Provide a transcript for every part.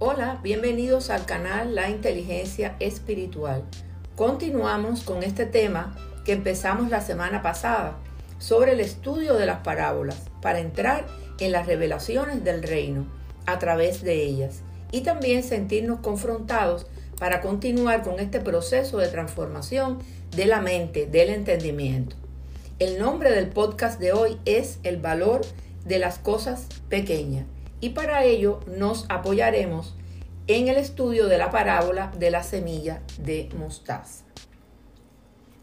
Hola, bienvenidos al canal La Inteligencia Espiritual. Continuamos con este tema que empezamos la semana pasada sobre el estudio de las parábolas para entrar en las revelaciones del reino a través de ellas y también sentirnos confrontados para continuar con este proceso de transformación de la mente, del entendimiento. El nombre del podcast de hoy es El valor de las cosas pequeñas y para ello nos apoyaremos en el estudio de la parábola de la semilla de mostaza.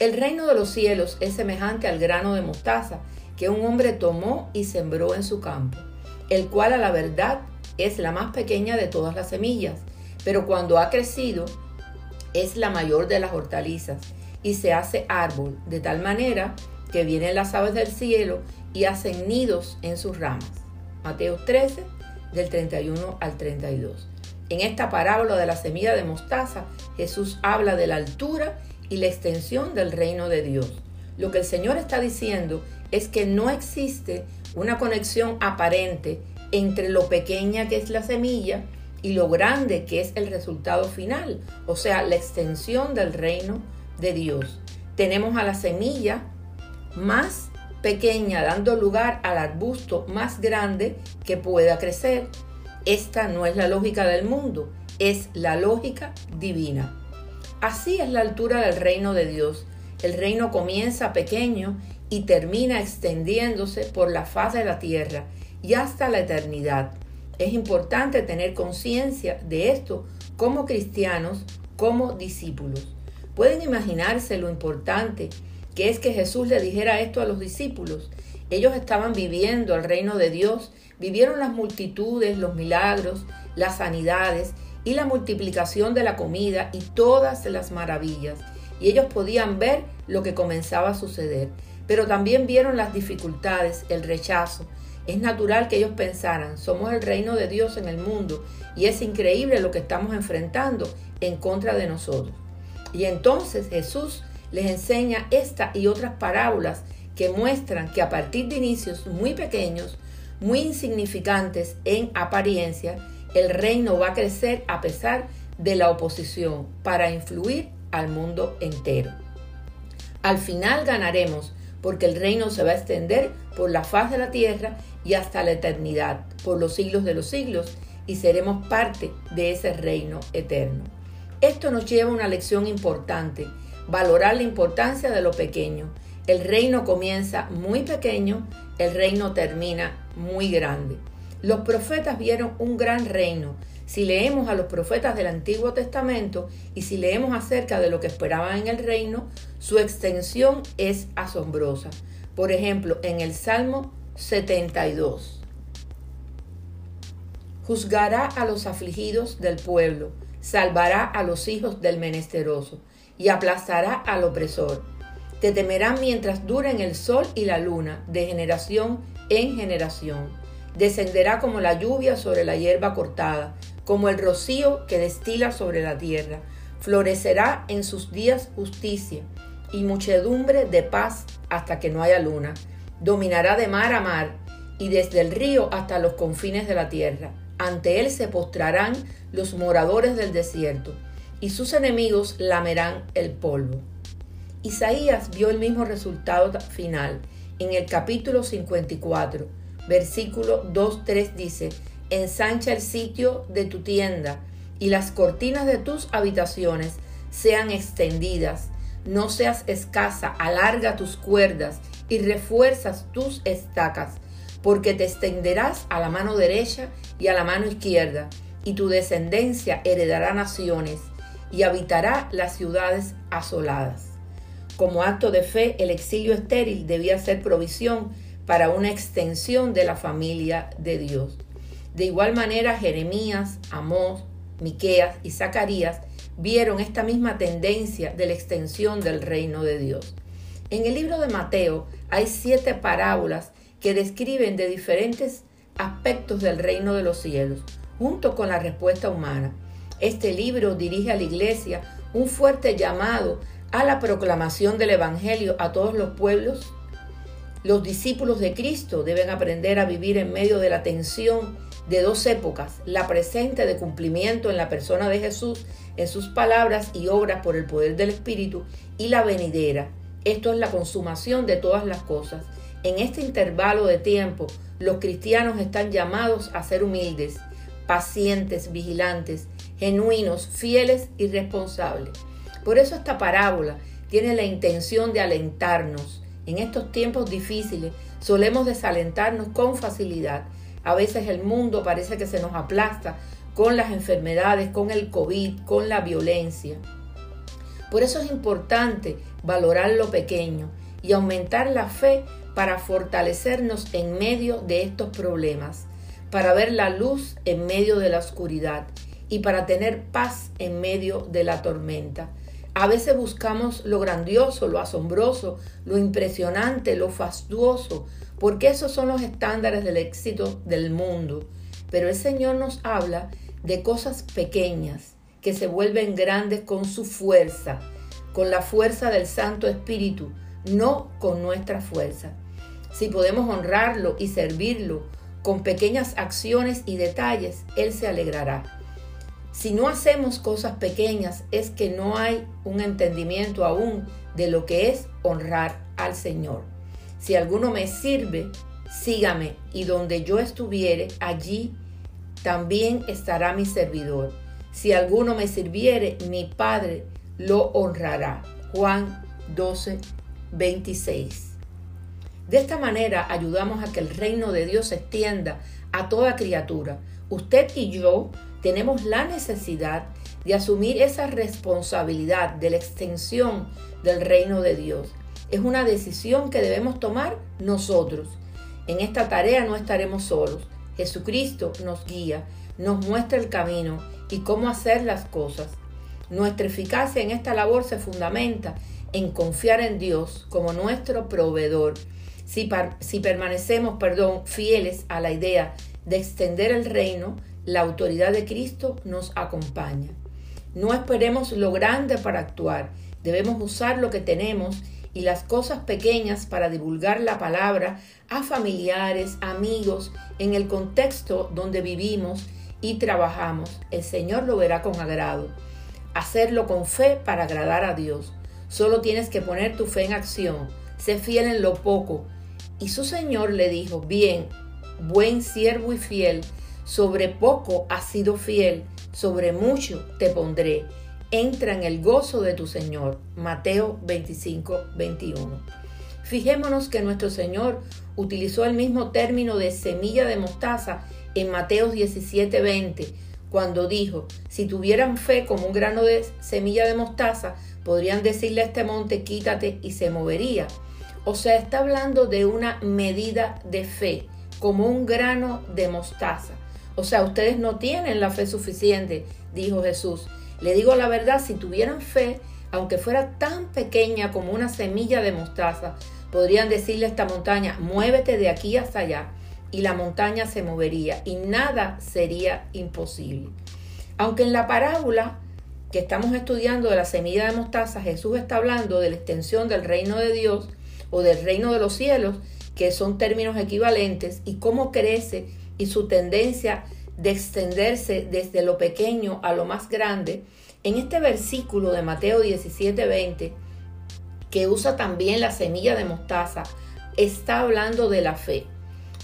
El reino de los cielos es semejante al grano de mostaza que un hombre tomó y sembró en su campo, el cual a la verdad es la más pequeña de todas las semillas, pero cuando ha crecido es la mayor de las hortalizas y se hace árbol, de tal manera que vienen las aves del cielo y hacen nidos en sus ramas. Mateo 13, del 31 al 32. En esta parábola de la semilla de mostaza, Jesús habla de la altura y la extensión del reino de Dios. Lo que el Señor está diciendo es que no existe una conexión aparente entre lo pequeña que es la semilla y lo grande que es el resultado final, o sea, la extensión del reino de Dios. Tenemos a la semilla más pequeña dando lugar al arbusto más grande que pueda crecer. Esta no es la lógica del mundo, es la lógica divina. Así es la altura del reino de Dios. El reino comienza pequeño y termina extendiéndose por la faz de la tierra y hasta la eternidad. Es importante tener conciencia de esto como cristianos, como discípulos. Pueden imaginarse lo importante que es que Jesús le dijera esto a los discípulos. Ellos estaban viviendo el reino de Dios, vivieron las multitudes, los milagros, las sanidades y la multiplicación de la comida y todas las maravillas. Y ellos podían ver lo que comenzaba a suceder, pero también vieron las dificultades, el rechazo. Es natural que ellos pensaran, somos el reino de Dios en el mundo y es increíble lo que estamos enfrentando en contra de nosotros. Y entonces Jesús les enseña esta y otras parábolas que muestran que a partir de inicios muy pequeños, muy insignificantes en apariencia, el reino va a crecer a pesar de la oposición para influir al mundo entero. Al final ganaremos porque el reino se va a extender por la faz de la tierra y hasta la eternidad, por los siglos de los siglos, y seremos parte de ese reino eterno. Esto nos lleva a una lección importante, valorar la importancia de lo pequeño. El reino comienza muy pequeño, el reino termina muy grande. Los profetas vieron un gran reino. Si leemos a los profetas del Antiguo Testamento y si leemos acerca de lo que esperaban en el reino, su extensión es asombrosa. Por ejemplo, en el Salmo 72. Juzgará a los afligidos del pueblo, salvará a los hijos del menesteroso y aplastará al opresor. Te temerán mientras duren el sol y la luna, de generación en generación descenderá como la lluvia sobre la hierba cortada, como el rocío que destila sobre la tierra. Florecerá en sus días justicia y muchedumbre de paz hasta que no haya luna. Dominará de mar a mar y desde el río hasta los confines de la tierra. Ante él se postrarán los moradores del desierto y sus enemigos lamerán el polvo. Isaías vio el mismo resultado final en el capítulo 54 versículo 2-3 dice, ensancha el sitio de tu tienda y las cortinas de tus habitaciones sean extendidas, no seas escasa, alarga tus cuerdas y refuerzas tus estacas, porque te extenderás a la mano derecha y a la mano izquierda, y tu descendencia heredará naciones y habitará las ciudades asoladas. Como acto de fe, el exilio estéril debía ser provisión para una extensión de la familia de Dios. De igual manera, Jeremías, Amós, Miqueas y Zacarías vieron esta misma tendencia de la extensión del reino de Dios. En el libro de Mateo hay siete parábolas que describen de diferentes aspectos del reino de los cielos, junto con la respuesta humana. Este libro dirige a la iglesia un fuerte llamado a la proclamación del Evangelio a todos los pueblos los discípulos de Cristo deben aprender a vivir en medio de la tensión de dos épocas, la presente de cumplimiento en la persona de Jesús, en sus palabras y obras por el poder del Espíritu, y la venidera. Esto es la consumación de todas las cosas. En este intervalo de tiempo, los cristianos están llamados a ser humildes, pacientes, vigilantes, genuinos, fieles y responsables. Por eso esta parábola tiene la intención de alentarnos. En estos tiempos difíciles solemos desalentarnos con facilidad. A veces el mundo parece que se nos aplasta con las enfermedades, con el COVID, con la violencia. Por eso es importante valorar lo pequeño y aumentar la fe para fortalecernos en medio de estos problemas, para ver la luz en medio de la oscuridad y para tener paz en medio de la tormenta. A veces buscamos lo grandioso, lo asombroso, lo impresionante, lo fastuoso, porque esos son los estándares del éxito del mundo. Pero el Señor nos habla de cosas pequeñas que se vuelven grandes con su fuerza, con la fuerza del Santo Espíritu, no con nuestra fuerza. Si podemos honrarlo y servirlo con pequeñas acciones y detalles, Él se alegrará. Si no hacemos cosas pequeñas es que no hay un entendimiento aún de lo que es honrar al Señor. Si alguno me sirve, sígame y donde yo estuviere, allí también estará mi servidor. Si alguno me sirviere, mi Padre lo honrará. Juan 12, 26. De esta manera ayudamos a que el reino de Dios se extienda a toda criatura. Usted y yo tenemos la necesidad de asumir esa responsabilidad de la extensión del reino de Dios. Es una decisión que debemos tomar nosotros. En esta tarea no estaremos solos. Jesucristo nos guía, nos muestra el camino y cómo hacer las cosas. Nuestra eficacia en esta labor se fundamenta en confiar en Dios como nuestro proveedor. Si, permanecemos, fieles a la idea de extender el reino, la autoridad de Cristo nos acompaña. No esperemos lo grande para actuar, debemos usar lo que tenemos y las cosas pequeñas para divulgar la palabra a familiares, amigos, en el contexto donde vivimos y trabajamos. El Señor lo verá con agrado. Hacerlo con fe para agradar a Dios. Solo tienes que poner tu fe en acción. Sé fiel en lo poco. Y su Señor le dijo, bien, buen siervo y fiel, sobre poco has sido fiel, sobre mucho te pondré. Entra en el gozo de tu Señor. Mateo 25, 21. Fijémonos que nuestro Señor utilizó el mismo término de semilla de mostaza en Mateo 17, 20, cuando dijo, si tuvieran fe como un grano de semilla de mostaza, podrían decirle a este monte, quítate y se movería. O sea, está hablando de una medida de fe, como un grano de mostaza. O sea, ustedes no tienen la fe suficiente, dijo Jesús. Le digo la verdad, si tuvieran fe, aunque fuera tan pequeña como una semilla de mostaza, podrían decirle a esta montaña, muévete de aquí hasta allá, y la montaña se movería y nada sería imposible. Aunque en la parábola que estamos estudiando de la semilla de mostaza, Jesús está hablando de la extensión del reino de Dios o del reino de los cielos, que son términos equivalentes, y cómo crece y su tendencia de extenderse desde lo pequeño a lo más grande, en este versículo de Mateo 17:20, que usa también la semilla de mostaza, está hablando de la fe.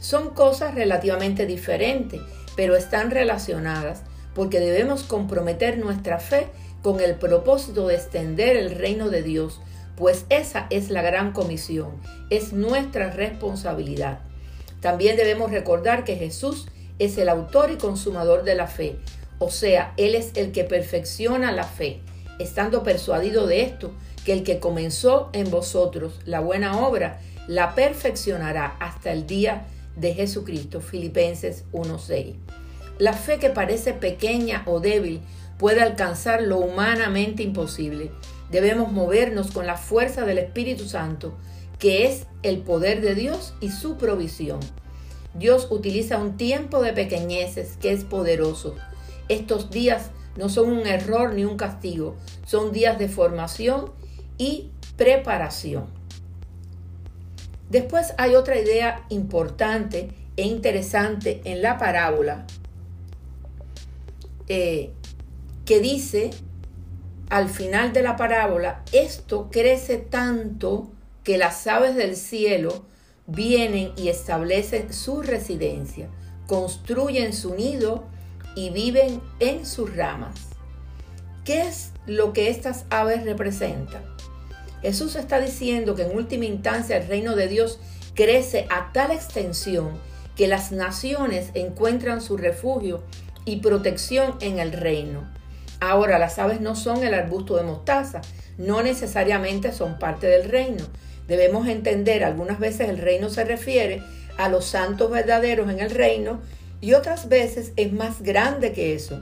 Son cosas relativamente diferentes, pero están relacionadas porque debemos comprometer nuestra fe con el propósito de extender el reino de Dios, pues esa es la gran comisión, es nuestra responsabilidad. También debemos recordar que Jesús es el autor y consumador de la fe, o sea, Él es el que perfecciona la fe, estando persuadido de esto, que el que comenzó en vosotros la buena obra, la perfeccionará hasta el día de Jesucristo. Filipenses 1.6. La fe que parece pequeña o débil puede alcanzar lo humanamente imposible. Debemos movernos con la fuerza del Espíritu Santo que es el poder de Dios y su provisión. Dios utiliza un tiempo de pequeñeces que es poderoso. Estos días no son un error ni un castigo, son días de formación y preparación. Después hay otra idea importante e interesante en la parábola eh, que dice al final de la parábola, esto crece tanto que las aves del cielo vienen y establecen su residencia, construyen su nido y viven en sus ramas. ¿Qué es lo que estas aves representan? Jesús está diciendo que en última instancia el reino de Dios crece a tal extensión que las naciones encuentran su refugio y protección en el reino. Ahora, las aves no son el arbusto de mostaza, no necesariamente son parte del reino. Debemos entender, algunas veces el reino se refiere a los santos verdaderos en el reino y otras veces es más grande que eso.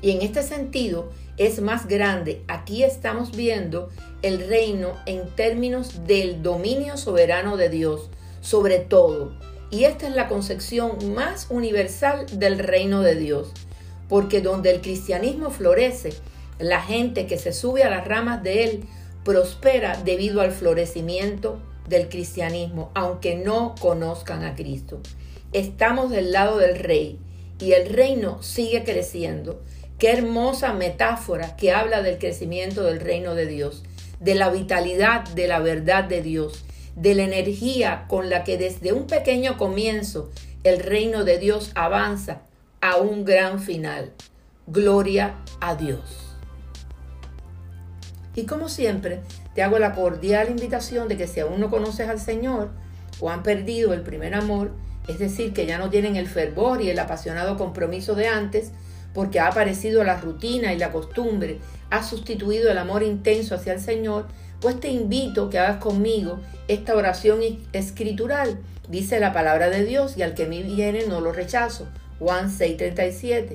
Y en este sentido es más grande. Aquí estamos viendo el reino en términos del dominio soberano de Dios sobre todo. Y esta es la concepción más universal del reino de Dios. Porque donde el cristianismo florece, la gente que se sube a las ramas de él prospera debido al florecimiento del cristianismo, aunque no conozcan a Cristo. Estamos del lado del rey y el reino sigue creciendo. Qué hermosa metáfora que habla del crecimiento del reino de Dios, de la vitalidad de la verdad de Dios, de la energía con la que desde un pequeño comienzo el reino de Dios avanza a un gran final. Gloria a Dios. Y como siempre, te hago la cordial invitación de que si aún no conoces al Señor o han perdido el primer amor, es decir, que ya no tienen el fervor y el apasionado compromiso de antes, porque ha aparecido la rutina y la costumbre, ha sustituido el amor intenso hacia el Señor, pues te invito que hagas conmigo esta oración escritural. Dice la palabra de Dios y al que me viene no lo rechazo. Juan 6:37.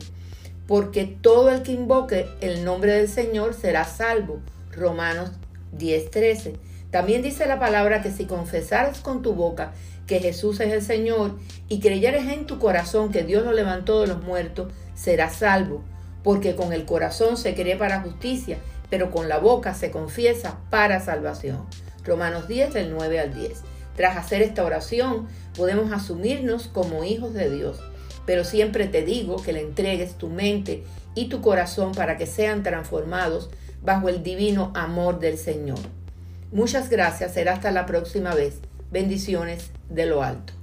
Porque todo el que invoque el nombre del Señor será salvo. Romanos 10:13. También dice la palabra que si confesaras con tu boca que Jesús es el Señor y creyeres en tu corazón que Dios lo levantó de los muertos, serás salvo. Porque con el corazón se cree para justicia, pero con la boca se confiesa para salvación. Romanos 10 del 9 al 10. Tras hacer esta oración, podemos asumirnos como hijos de Dios pero siempre te digo que le entregues tu mente y tu corazón para que sean transformados bajo el divino amor del Señor. Muchas gracias, será hasta la próxima vez. Bendiciones de lo alto.